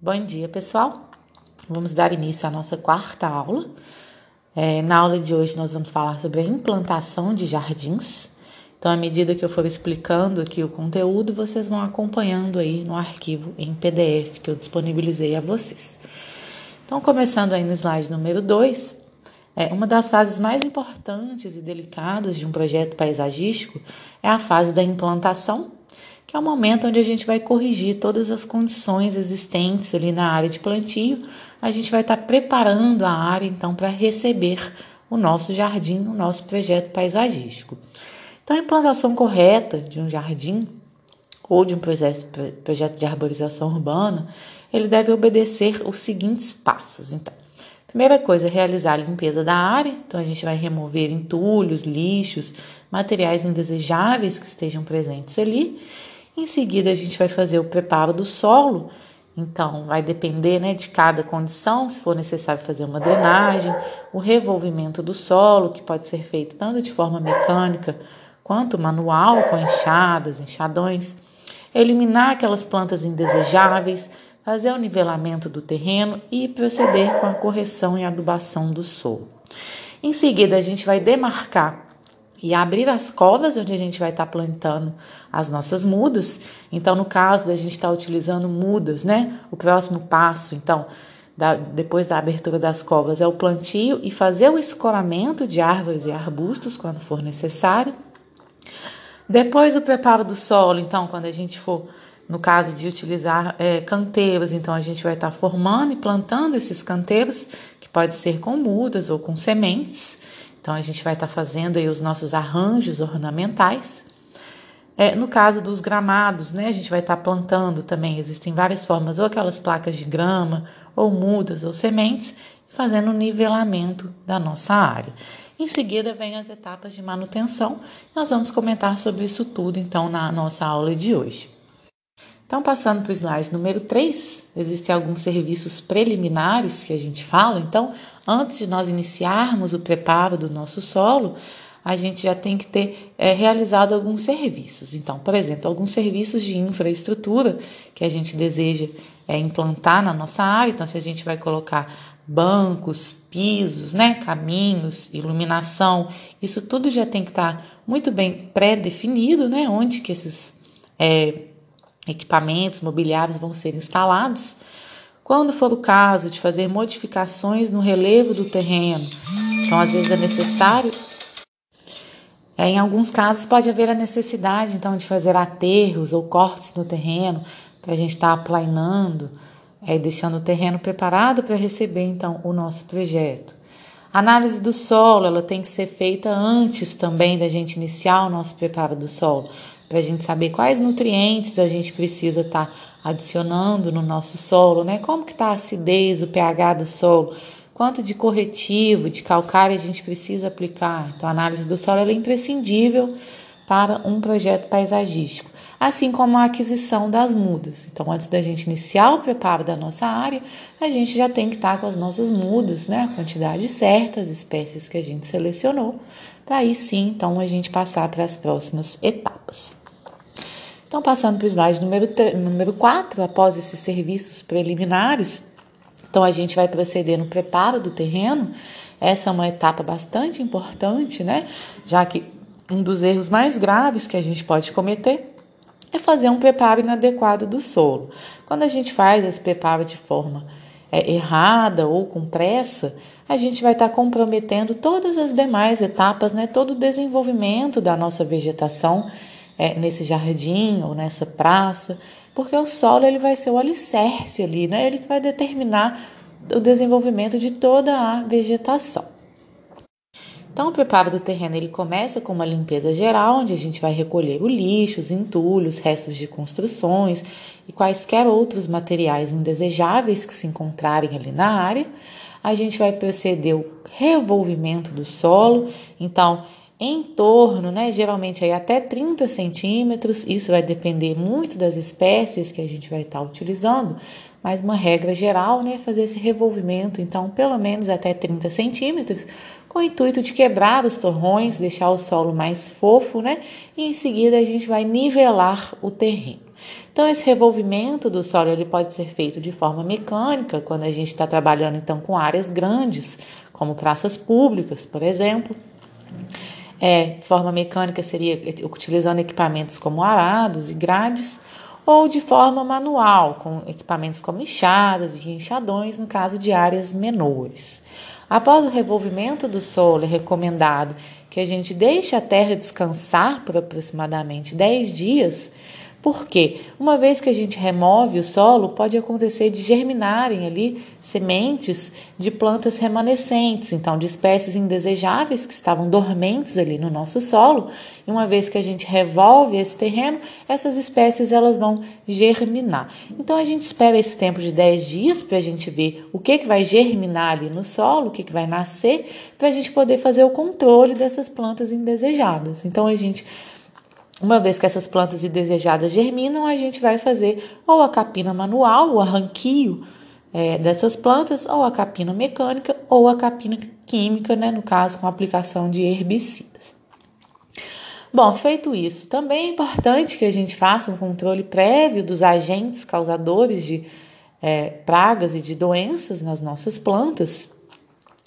Bom dia, pessoal. Vamos dar início à nossa quarta aula. É, na aula de hoje, nós vamos falar sobre a implantação de jardins. Então, à medida que eu for explicando aqui o conteúdo, vocês vão acompanhando aí no arquivo em PDF que eu disponibilizei a vocês. Então, começando aí no slide número 2, é, uma das fases mais importantes e delicadas de um projeto paisagístico é a fase da implantação que é o momento onde a gente vai corrigir todas as condições existentes ali na área de plantio. A gente vai estar preparando a área então para receber o nosso jardim, o nosso projeto paisagístico. Então, a implantação correta de um jardim ou de um projeto, de arborização urbana, ele deve obedecer os seguintes passos. Então, primeira coisa, realizar a limpeza da área. Então, a gente vai remover entulhos, lixos, materiais indesejáveis que estejam presentes ali. Em seguida, a gente vai fazer o preparo do solo. Então, vai depender né, de cada condição, se for necessário fazer uma drenagem, o revolvimento do solo, que pode ser feito tanto de forma mecânica quanto manual, com enxadas, enxadões, eliminar aquelas plantas indesejáveis, fazer o nivelamento do terreno e proceder com a correção e adubação do solo. Em seguida, a gente vai demarcar e abrir as covas onde a gente vai estar tá plantando as nossas mudas. Então, no caso da gente estar tá utilizando mudas, né? O próximo passo, então, da, depois da abertura das covas, é o plantio e fazer o escoramento de árvores e arbustos quando for necessário. Depois do preparo do solo, então, quando a gente for, no caso de utilizar é, canteiros, então a gente vai estar tá formando e plantando esses canteiros, que pode ser com mudas ou com sementes. Então a gente vai estar tá fazendo aí os nossos arranjos ornamentais. É, no caso dos gramados, né, a gente vai estar tá plantando também, existem várias formas, ou aquelas placas de grama, ou mudas, ou sementes, fazendo o nivelamento da nossa área. Em seguida, vem as etapas de manutenção. Nós vamos comentar sobre isso tudo, então, na nossa aula de hoje. Então, passando para o slide número 3, existem alguns serviços preliminares que a gente fala. Então, antes de nós iniciarmos o preparo do nosso solo, a gente já tem que ter é, realizado alguns serviços. Então, por exemplo, alguns serviços de infraestrutura que a gente deseja é, implantar na nossa área. Então, se a gente vai colocar bancos, pisos, né, caminhos, iluminação, isso tudo já tem que estar muito bem pré-definido, né, onde que esses é, equipamentos mobiliários vão ser instalados. Quando for o caso de fazer modificações no relevo do terreno, então às vezes é necessário. É, em alguns casos pode haver a necessidade então de fazer aterros ou cortes no terreno para a gente estar tá aplainando, é, deixando o terreno preparado para receber então o nosso projeto. A análise do solo ela tem que ser feita antes também da gente iniciar o nosso preparo do solo, para a gente saber quais nutrientes a gente precisa estar tá adicionando no nosso solo, né? Como que está a acidez, o pH do solo, quanto de corretivo, de calcário a gente precisa aplicar. Então, a análise do solo é imprescindível para um projeto paisagístico, assim como a aquisição das mudas. Então, antes da gente iniciar o preparo da nossa área, a gente já tem que estar tá com as nossas mudas, né? A quantidade certa, as espécies que a gente selecionou, para aí sim, então, a gente passar para as próximas etapas. Então, passando para o slide número, número 4, após esses serviços preliminares, então a gente vai proceder no preparo do terreno. Essa é uma etapa bastante importante, né? Já que um dos erros mais graves que a gente pode cometer é fazer um preparo inadequado do solo. Quando a gente faz esse preparo de forma é, errada ou com pressa, a gente vai estar comprometendo todas as demais etapas, né? Todo o desenvolvimento da nossa vegetação é, nesse jardim ou nessa praça, porque o solo ele vai ser o alicerce ali, né? Ele vai determinar o desenvolvimento de toda a vegetação. Então, o preparo do terreno ele começa com uma limpeza geral, onde a gente vai recolher o lixo, os entulhos, restos de construções e quaisquer outros materiais indesejáveis que se encontrarem ali na área. A gente vai proceder o revolvimento do solo, então em torno, né, geralmente aí até 30 centímetros, isso vai depender muito das espécies que a gente vai estar utilizando, mas uma regra geral né, é fazer esse revolvimento, então pelo menos até 30 centímetros, com o intuito de quebrar os torrões, deixar o solo mais fofo, né? E em seguida a gente vai nivelar o terreno. Então, esse revolvimento do solo ele pode ser feito de forma mecânica, quando a gente está trabalhando então com áreas grandes, como praças públicas, por exemplo. É, forma mecânica seria utilizando equipamentos como arados e grades, ou de forma manual, com equipamentos como enxadas e enxadões, no caso de áreas menores. Após o revolvimento do solo, é recomendado que a gente deixe a terra descansar por aproximadamente 10 dias porque uma vez que a gente remove o solo, pode acontecer de germinarem ali sementes de plantas remanescentes, então de espécies indesejáveis que estavam dormentes ali no nosso solo. E uma vez que a gente revolve esse terreno, essas espécies elas vão germinar. Então a gente espera esse tempo de 10 dias para a gente ver o que, que vai germinar ali no solo, o que, que vai nascer, para a gente poder fazer o controle dessas plantas indesejadas. Então a gente uma vez que essas plantas indesejadas germinam, a gente vai fazer ou a capina manual, o arranquio é, dessas plantas, ou a capina mecânica, ou a capina química, né, no caso, com aplicação de herbicidas. Bom, feito isso, também é importante que a gente faça um controle prévio dos agentes causadores de é, pragas e de doenças nas nossas plantas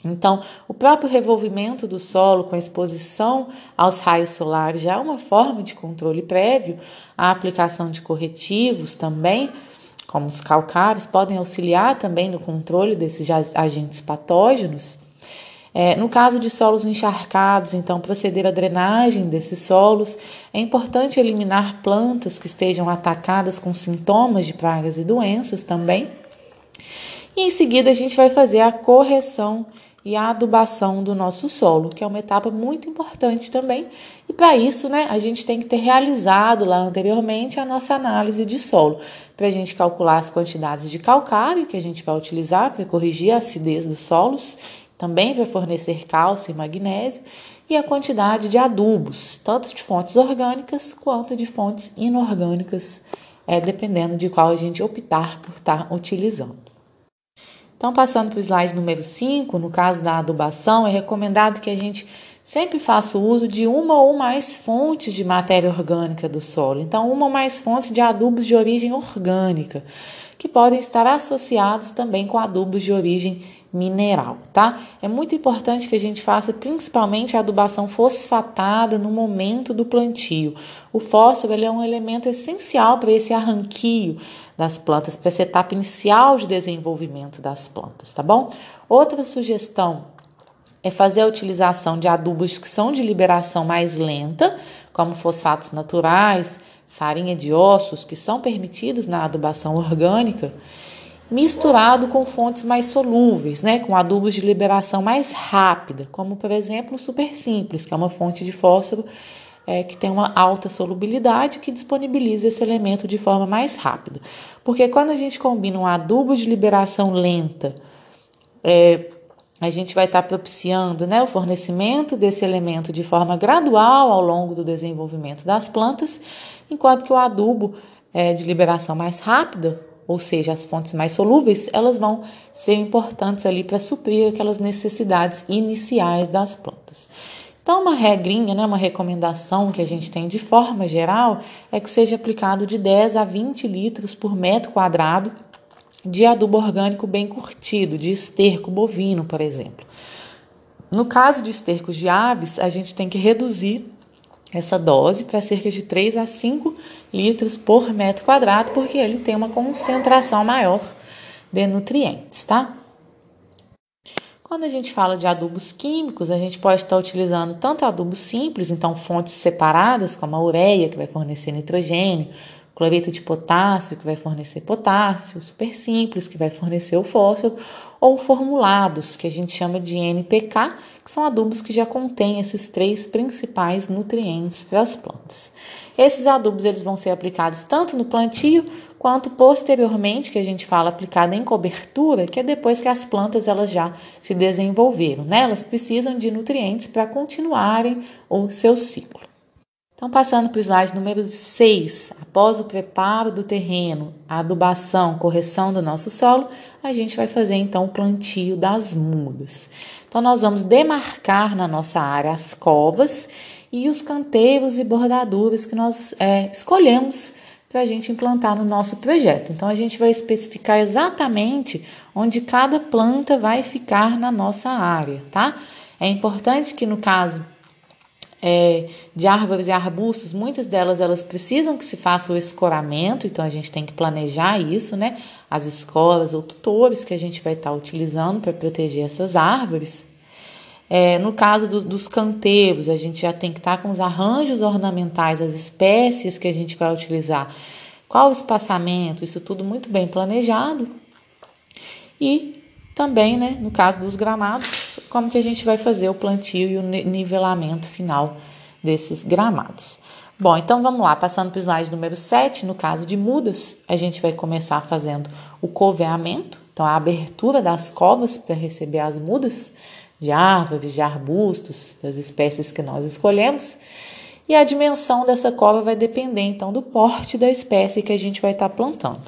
então, o próprio revolvimento do solo com exposição aos raios solares já é uma forma de controle prévio. A aplicação de corretivos também, como os calcários, podem auxiliar também no controle desses agentes patógenos. É, no caso de solos encharcados, então, proceder à drenagem desses solos. É importante eliminar plantas que estejam atacadas com sintomas de pragas e doenças também. E em seguida, a gente vai fazer a correção e a adubação do nosso solo, que é uma etapa muito importante também. E para isso, né, a gente tem que ter realizado lá anteriormente a nossa análise de solo, para a gente calcular as quantidades de calcário que a gente vai utilizar para corrigir a acidez dos solos, também para fornecer cálcio e magnésio, e a quantidade de adubos, tanto de fontes orgânicas quanto de fontes inorgânicas, é, dependendo de qual a gente optar por estar utilizando. Então, passando para o slide número 5, no caso da adubação, é recomendado que a gente sempre faça uso de uma ou mais fontes de matéria orgânica do solo. Então, uma ou mais fontes de adubos de origem orgânica, que podem estar associados também com adubos de origem mineral, tá? É muito importante que a gente faça principalmente a adubação fosfatada no momento do plantio. O fósforo é um elemento essencial para esse arranquio das plantas, para essa etapa inicial de desenvolvimento das plantas, tá bom? Outra sugestão é fazer a utilização de adubos que são de liberação mais lenta, como fosfatos naturais, farinha de ossos, que são permitidos na adubação orgânica, misturado com fontes mais solúveis, né, com adubos de liberação mais rápida, como por exemplo o super simples, que é uma fonte de fósforo é, que tem uma alta solubilidade que disponibiliza esse elemento de forma mais rápida. Porque quando a gente combina um adubo de liberação lenta, é, a gente vai estar propiciando né, o fornecimento desse elemento de forma gradual ao longo do desenvolvimento das plantas, enquanto que o adubo é, de liberação mais rápida, ou seja, as fontes mais solúveis, elas vão ser importantes ali para suprir aquelas necessidades iniciais das plantas. Então, uma regrinha, né, uma recomendação que a gente tem de forma geral é que seja aplicado de 10 a 20 litros por metro quadrado de adubo orgânico bem curtido, de esterco bovino, por exemplo. No caso de estercos de aves, a gente tem que reduzir essa dose para cerca de 3 a 5 litros por metro quadrado, porque ele tem uma concentração maior de nutrientes, tá? Quando a gente fala de adubos químicos, a gente pode estar utilizando tanto adubos simples, então fontes separadas, como a ureia, que vai fornecer nitrogênio, cloreto de potássio, que vai fornecer potássio, super simples, que vai fornecer o fósforo, ou formulados, que a gente chama de NPK, que são adubos que já contêm esses três principais nutrientes para as plantas. Esses adubos eles vão ser aplicados tanto no plantio quanto posteriormente, que a gente fala aplicada em cobertura, que é depois que as plantas elas já se desenvolveram, né? Elas precisam de nutrientes para continuarem o seu ciclo. Então, passando para o slide número 6, após o preparo do terreno, a adubação, correção do nosso solo, a gente vai fazer então o plantio das mudas. Então, nós vamos demarcar na nossa área as covas e os canteiros e bordaduras que nós é, escolhemos para a gente implantar no nosso projeto. Então, a gente vai especificar exatamente onde cada planta vai ficar na nossa área, tá? É importante que no caso é, de árvores e arbustos, muitas delas elas precisam que se faça o escoramento, então a gente tem que planejar isso, né? As escolas ou tutores que a gente vai estar utilizando para proteger essas árvores. É, no caso do, dos canteiros, a gente já tem que estar com os arranjos ornamentais, as espécies que a gente vai utilizar, qual o espaçamento, isso tudo muito bem planejado. E também, né, no caso dos gramados, como que a gente vai fazer o plantio e o nivelamento final desses gramados. Bom, então vamos lá, passando para o slide número 7, no caso de mudas, a gente vai começar fazendo o coveamento, então a abertura das covas para receber as mudas de árvores, de arbustos, das espécies que nós escolhemos. E a dimensão dessa cova vai depender então do porte da espécie que a gente vai estar plantando.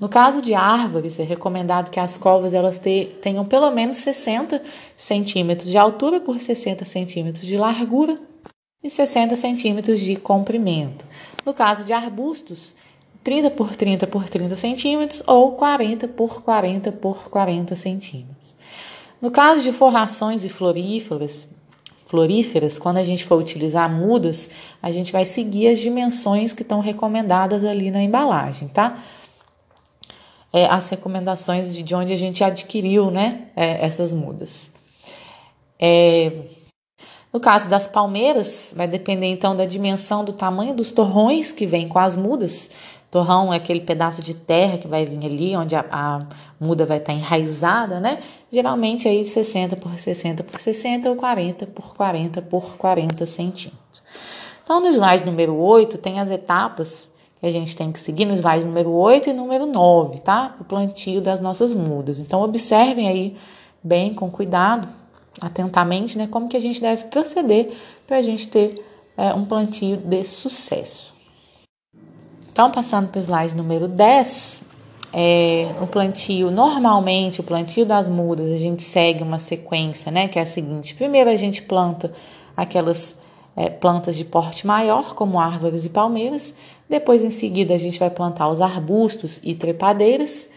No caso de árvores, é recomendado que as covas elas tenham pelo menos 60 centímetros de altura por 60 centímetros de largura e 60 centímetros de comprimento. No caso de arbustos, 30 por 30 por 30 centímetros ou 40 por 40 por 40 centímetros. No caso de forrações e floríferas, floríferas, quando a gente for utilizar mudas, a gente vai seguir as dimensões que estão recomendadas ali na embalagem, tá? É, as recomendações de, de onde a gente adquiriu, né, é, essas mudas. É, no caso das palmeiras, vai depender então da dimensão do tamanho dos torrões que vêm com as mudas. Torrão é aquele pedaço de terra que vai vir ali, onde a, a muda vai estar enraizada, né? Geralmente aí 60 por 60 por 60 ou 40 por 40 por 40 centímetros. Então, no slide número 8, tem as etapas a gente tem que seguir no slide número 8 e número 9, tá? O plantio das nossas mudas. Então, observem aí bem, com cuidado, atentamente, né? Como que a gente deve proceder para a gente ter é, um plantio de sucesso. Então, passando para o slide número 10, é, o plantio, normalmente, o plantio das mudas, a gente segue uma sequência, né? Que é a seguinte: primeiro a gente planta aquelas é, plantas de porte maior, como árvores e palmeiras, depois, em seguida, a gente vai plantar os arbustos e trepadeiras.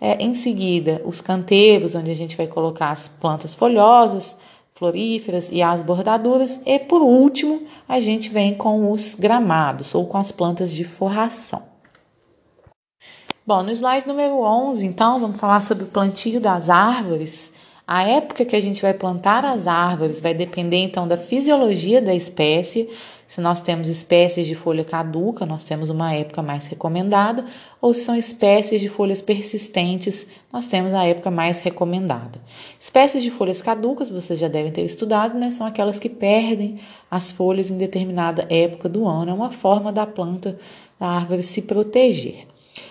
É, em seguida, os canteiros, onde a gente vai colocar as plantas folhosas, floríferas e as bordaduras. E por último, a gente vem com os gramados ou com as plantas de forração. Bom, no slide número 11, então, vamos falar sobre o plantio das árvores. A época que a gente vai plantar as árvores vai depender então da fisiologia da espécie, se nós temos espécies de folha caduca, nós temos uma época mais recomendada, ou se são espécies de folhas persistentes, nós temos a época mais recomendada. Espécies de folhas caducas, vocês já devem ter estudado, né? São aquelas que perdem as folhas em determinada época do ano. É uma forma da planta, da árvore se proteger.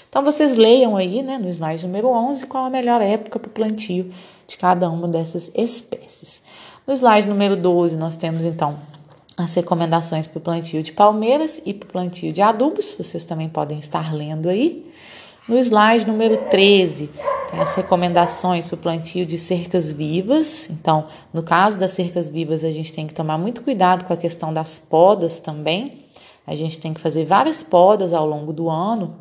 Então, vocês leiam aí, né, no slide número 11, qual a melhor época para o plantio de cada uma dessas espécies. No slide número 12, nós temos então as recomendações para o plantio de palmeiras e para o plantio de adubos, vocês também podem estar lendo aí. No slide número 13, tem as recomendações para o plantio de cercas vivas. Então, no caso das cercas vivas, a gente tem que tomar muito cuidado com a questão das podas também. A gente tem que fazer várias podas ao longo do ano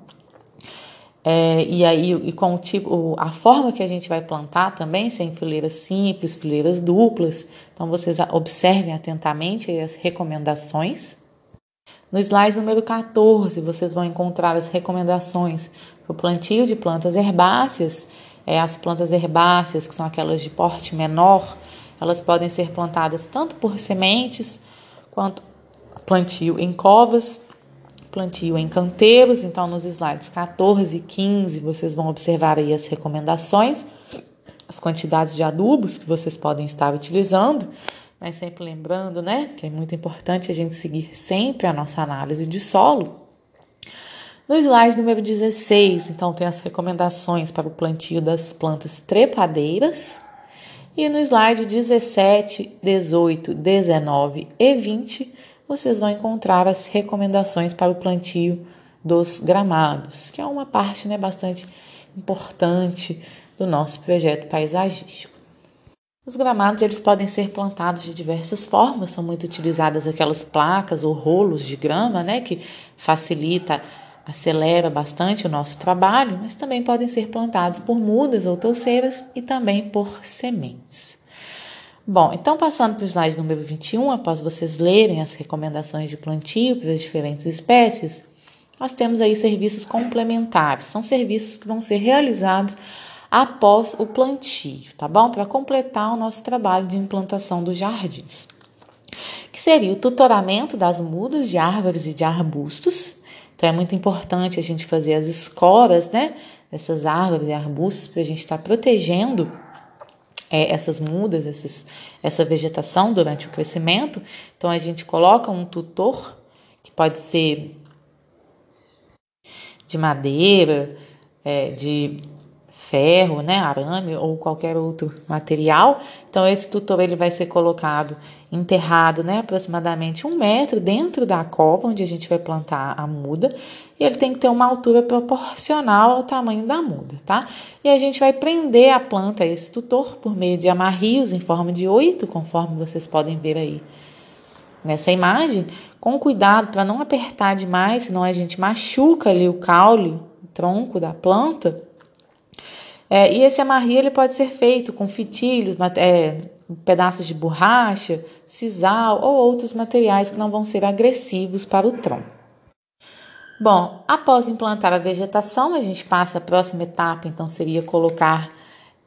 é, e aí, e com o tipo, a forma que a gente vai plantar também, sem fileiras simples, fileiras duplas. Então, vocês observem atentamente as recomendações. No slide número 14, vocês vão encontrar as recomendações para o plantio de plantas herbáceas. É, as plantas herbáceas, que são aquelas de porte menor, elas podem ser plantadas tanto por sementes quanto plantio em covas plantio em canteiros, então nos slides 14 e 15 vocês vão observar aí as recomendações, as quantidades de adubos que vocês podem estar utilizando, mas sempre lembrando, né, que é muito importante a gente seguir sempre a nossa análise de solo. No slide número 16, então tem as recomendações para o plantio das plantas trepadeiras. E no slide 17, 18, 19 e 20, vocês vão encontrar as recomendações para o plantio dos gramados, que é uma parte né, bastante importante do nosso projeto paisagístico. Os gramados eles podem ser plantados de diversas formas, são muito utilizadas aquelas placas ou rolos de grama, né, que facilita acelera bastante o nosso trabalho, mas também podem ser plantados por mudas ou touceiras e também por sementes. Bom, então passando para o slide número 21, após vocês lerem as recomendações de plantio para as diferentes espécies, nós temos aí serviços complementares. São serviços que vão ser realizados após o plantio, tá bom? Para completar o nosso trabalho de implantação dos jardins. Que seria o tutoramento das mudas de árvores e de arbustos. Então é muito importante a gente fazer as escoras, né? Dessas árvores e arbustos para a gente estar tá protegendo é, essas mudas, essa vegetação durante o crescimento. Então a gente coloca um tutor que pode ser de madeira, é, de ferro, né, arame ou qualquer outro material. Então esse tutor ele vai ser colocado enterrado, né, aproximadamente um metro dentro da cova onde a gente vai plantar a muda e ele tem que ter uma altura proporcional ao tamanho da muda, tá? E a gente vai prender a planta esse tutor por meio de amarrios em forma de oito, conforme vocês podem ver aí nessa imagem, com cuidado para não apertar demais, senão a gente machuca ali o caule, o tronco da planta. É, e esse amarrio ele pode ser feito com fitilhos, é, pedaços de borracha, sisal ou outros materiais que não vão ser agressivos para o tronco. Bom, após implantar a vegetação, a gente passa a próxima etapa, então seria colocar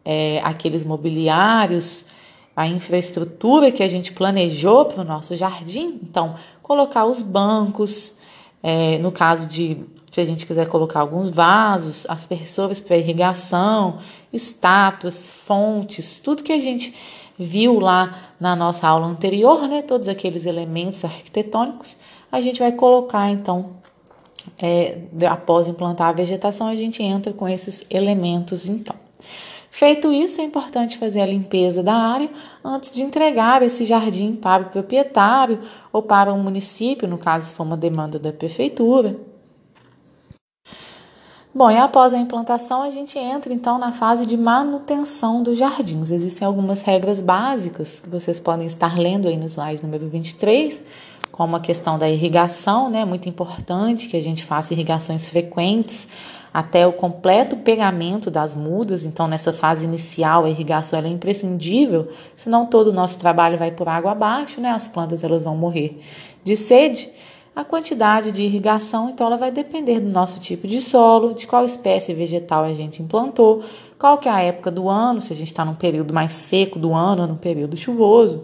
é, aqueles mobiliários, a infraestrutura que a gente planejou para o nosso jardim. Então, colocar os bancos, é, no caso de se a gente quiser colocar alguns vasos, aspersores para irrigação, estátuas, fontes, tudo que a gente viu lá na nossa aula anterior, né? Todos aqueles elementos arquitetônicos, a gente vai colocar então, é, após implantar a vegetação, a gente entra com esses elementos então. Feito isso, é importante fazer a limpeza da área antes de entregar esse jardim para o proprietário ou para o município, no caso se for uma demanda da prefeitura. Bom, e após a implantação, a gente entra então na fase de manutenção dos jardins. Existem algumas regras básicas que vocês podem estar lendo aí no slide número 23, como a questão da irrigação, né? Muito importante que a gente faça irrigações frequentes até o completo pegamento das mudas. Então, nessa fase inicial, a irrigação é imprescindível, senão todo o nosso trabalho vai por água abaixo, né? As plantas elas vão morrer de sede. A quantidade de irrigação, então, ela vai depender do nosso tipo de solo, de qual espécie vegetal a gente implantou, qual que é a época do ano, se a gente está num período mais seco do ano num período chuvoso,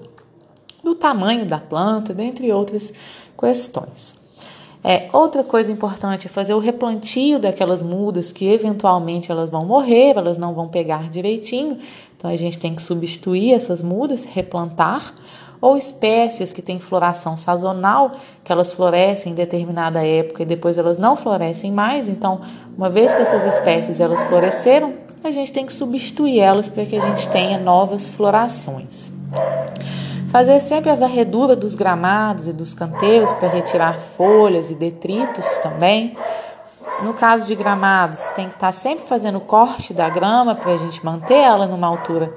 do tamanho da planta, dentre outras questões. É, outra coisa importante é fazer o replantio daquelas mudas que eventualmente elas vão morrer, elas não vão pegar direitinho. Então a gente tem que substituir essas mudas, replantar ou espécies que têm floração sazonal, que elas florescem em determinada época e depois elas não florescem mais. Então, uma vez que essas espécies elas floresceram, a gente tem que substituir elas para que a gente tenha novas florações. Fazer sempre a varredura dos gramados e dos canteiros para retirar folhas e detritos também. No caso de gramados, tem que estar sempre fazendo corte da grama para a gente manter ela numa altura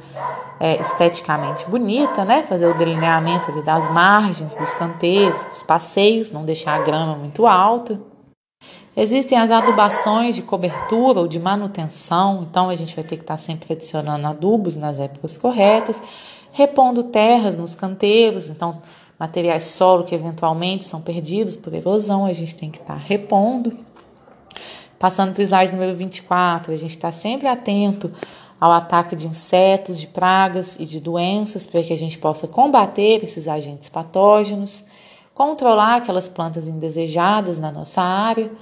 é, esteticamente bonita, né? Fazer o delineamento ali das margens, dos canteiros, dos passeios, não deixar a grama muito alta. Existem as adubações de cobertura ou de manutenção, então a gente vai ter que estar sempre adicionando adubos nas épocas corretas, repondo terras nos canteiros, então materiais solo que eventualmente são perdidos por erosão, a gente tem que estar repondo. Passando para o slide número 24, a gente está sempre atento ao ataque de insetos, de pragas e de doenças, para que a gente possa combater esses agentes patógenos, controlar aquelas plantas indesejadas na nossa área,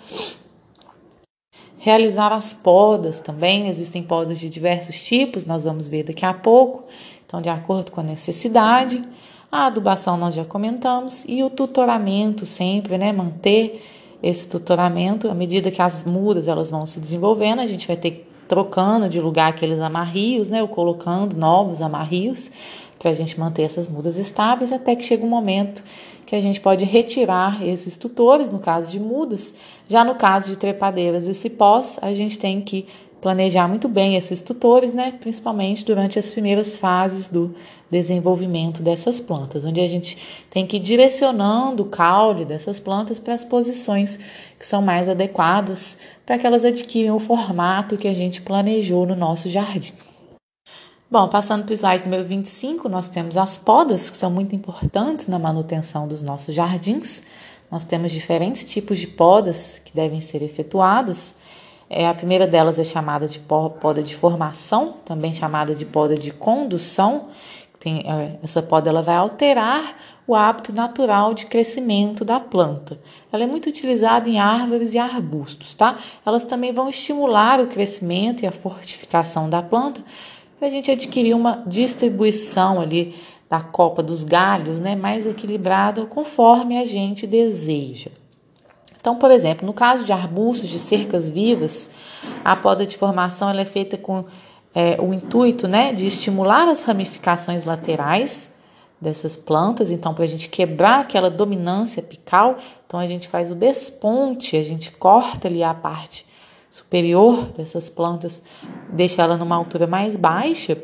realizar as podas também. Existem podas de diversos tipos, nós vamos ver daqui a pouco, então, de acordo com a necessidade. A adubação nós já comentamos e o tutoramento sempre, né? Manter esse tutoramento à medida que as mudas elas vão se desenvolvendo, a gente vai ter que trocando de lugar aqueles amarrios, né, ou colocando novos amarrios para a gente manter essas mudas estáveis até que chega um momento que a gente pode retirar esses tutores, no caso de mudas. Já no caso de trepadeiras e cipós, a gente tem que planejar muito bem esses tutores, né? Principalmente durante as primeiras fases do desenvolvimento dessas plantas, onde a gente tem que ir direcionando o caule dessas plantas para as posições que são mais adequadas para que elas adquiram o formato que a gente planejou no nosso jardim. Bom, passando para o slide número 25, nós temos as podas, que são muito importantes na manutenção dos nossos jardins. Nós temos diferentes tipos de podas que devem ser efetuadas. É, a primeira delas é chamada de poda de formação, também chamada de poda de condução. Tem, é, essa poda ela vai alterar o hábito natural de crescimento da planta. Ela é muito utilizada em árvores e arbustos, tá? Elas também vão estimular o crescimento e a fortificação da planta para a gente adquirir uma distribuição ali da copa dos galhos, né, mais equilibrada conforme a gente deseja. Então, por exemplo, no caso de arbustos de cercas vivas, a poda de formação ela é feita com é, o intuito né, de estimular as ramificações laterais dessas plantas. Então, para a gente quebrar aquela dominância apical, então a gente faz o desponte, a gente corta ali a parte superior dessas plantas, deixa ela numa altura mais baixa.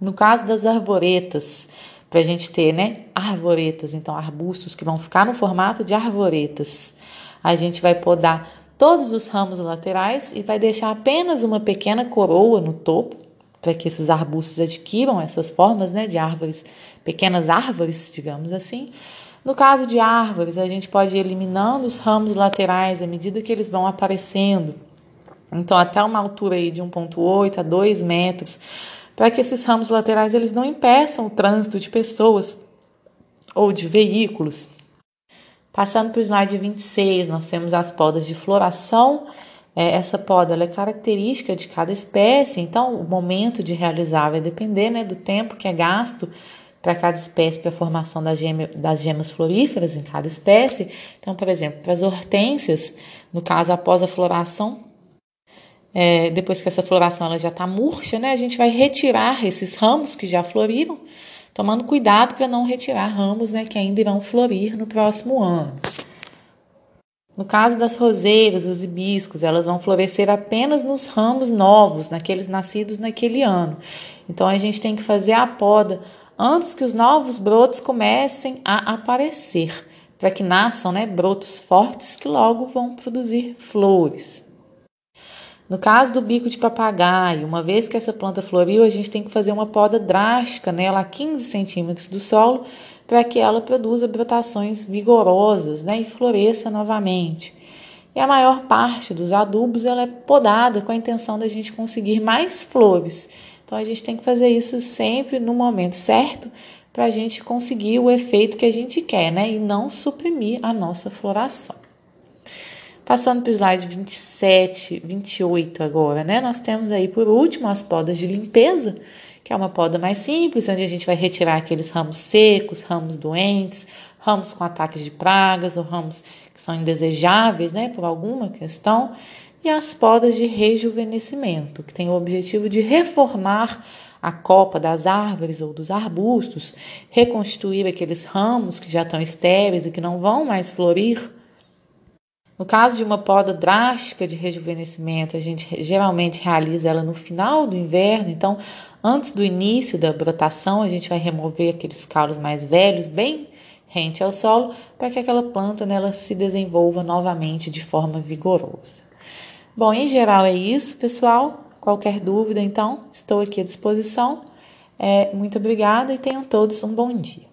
No caso das arvoretas, para a gente ter, né, arvoretas, então arbustos que vão ficar no formato de arvoretas a gente vai podar todos os ramos laterais e vai deixar apenas uma pequena coroa no topo, para que esses arbustos adquiram essas formas né, de árvores, pequenas árvores, digamos assim. No caso de árvores, a gente pode ir eliminando os ramos laterais à medida que eles vão aparecendo. Então, até uma altura aí de 1,8 a 2 metros, para que esses ramos laterais eles não impeçam o trânsito de pessoas ou de veículos. Passando para o slide 26, nós temos as podas de floração. É, essa poda é característica de cada espécie, então o momento de realizar vai depender né, do tempo que é gasto para cada espécie para a formação das, gema, das gemas floríferas em cada espécie. Então, por exemplo, para as hortênsias, no caso após a floração, é, depois que essa floração ela já está murcha, né, a gente vai retirar esses ramos que já floriram tomando cuidado para não retirar ramos né, que ainda irão florir no próximo ano. No caso das roseiras, os hibiscos, elas vão florescer apenas nos ramos novos, naqueles nascidos naquele ano. Então a gente tem que fazer a poda antes que os novos brotos comecem a aparecer, para que nasçam né, brotos fortes que logo vão produzir flores. No caso do bico de papagaio, uma vez que essa planta floriu, a gente tem que fazer uma poda drástica nela a 15 centímetros do solo para que ela produza brotações vigorosas né, e floresça novamente. E a maior parte dos adubos ela é podada com a intenção da gente conseguir mais flores. Então a gente tem que fazer isso sempre no momento certo para a gente conseguir o efeito que a gente quer, né? E não suprimir a nossa floração. Passando para o slide 27, 28 agora, né? Nós temos aí por último as podas de limpeza, que é uma poda mais simples, onde a gente vai retirar aqueles ramos secos, ramos doentes, ramos com ataques de pragas ou ramos que são indesejáveis, né, por alguma questão, e as podas de rejuvenescimento, que tem o objetivo de reformar a copa das árvores ou dos arbustos, reconstituir aqueles ramos que já estão estéreis e que não vão mais florir no caso de uma poda drástica de rejuvenescimento, a gente geralmente realiza ela no final do inverno, então antes do início da brotação, a gente vai remover aqueles caules mais velhos, bem rente ao solo, para que aquela planta nela se desenvolva novamente de forma vigorosa. Bom, em geral é isso, pessoal. Qualquer dúvida, então, estou aqui à disposição. É, muito obrigada e tenham todos um bom dia.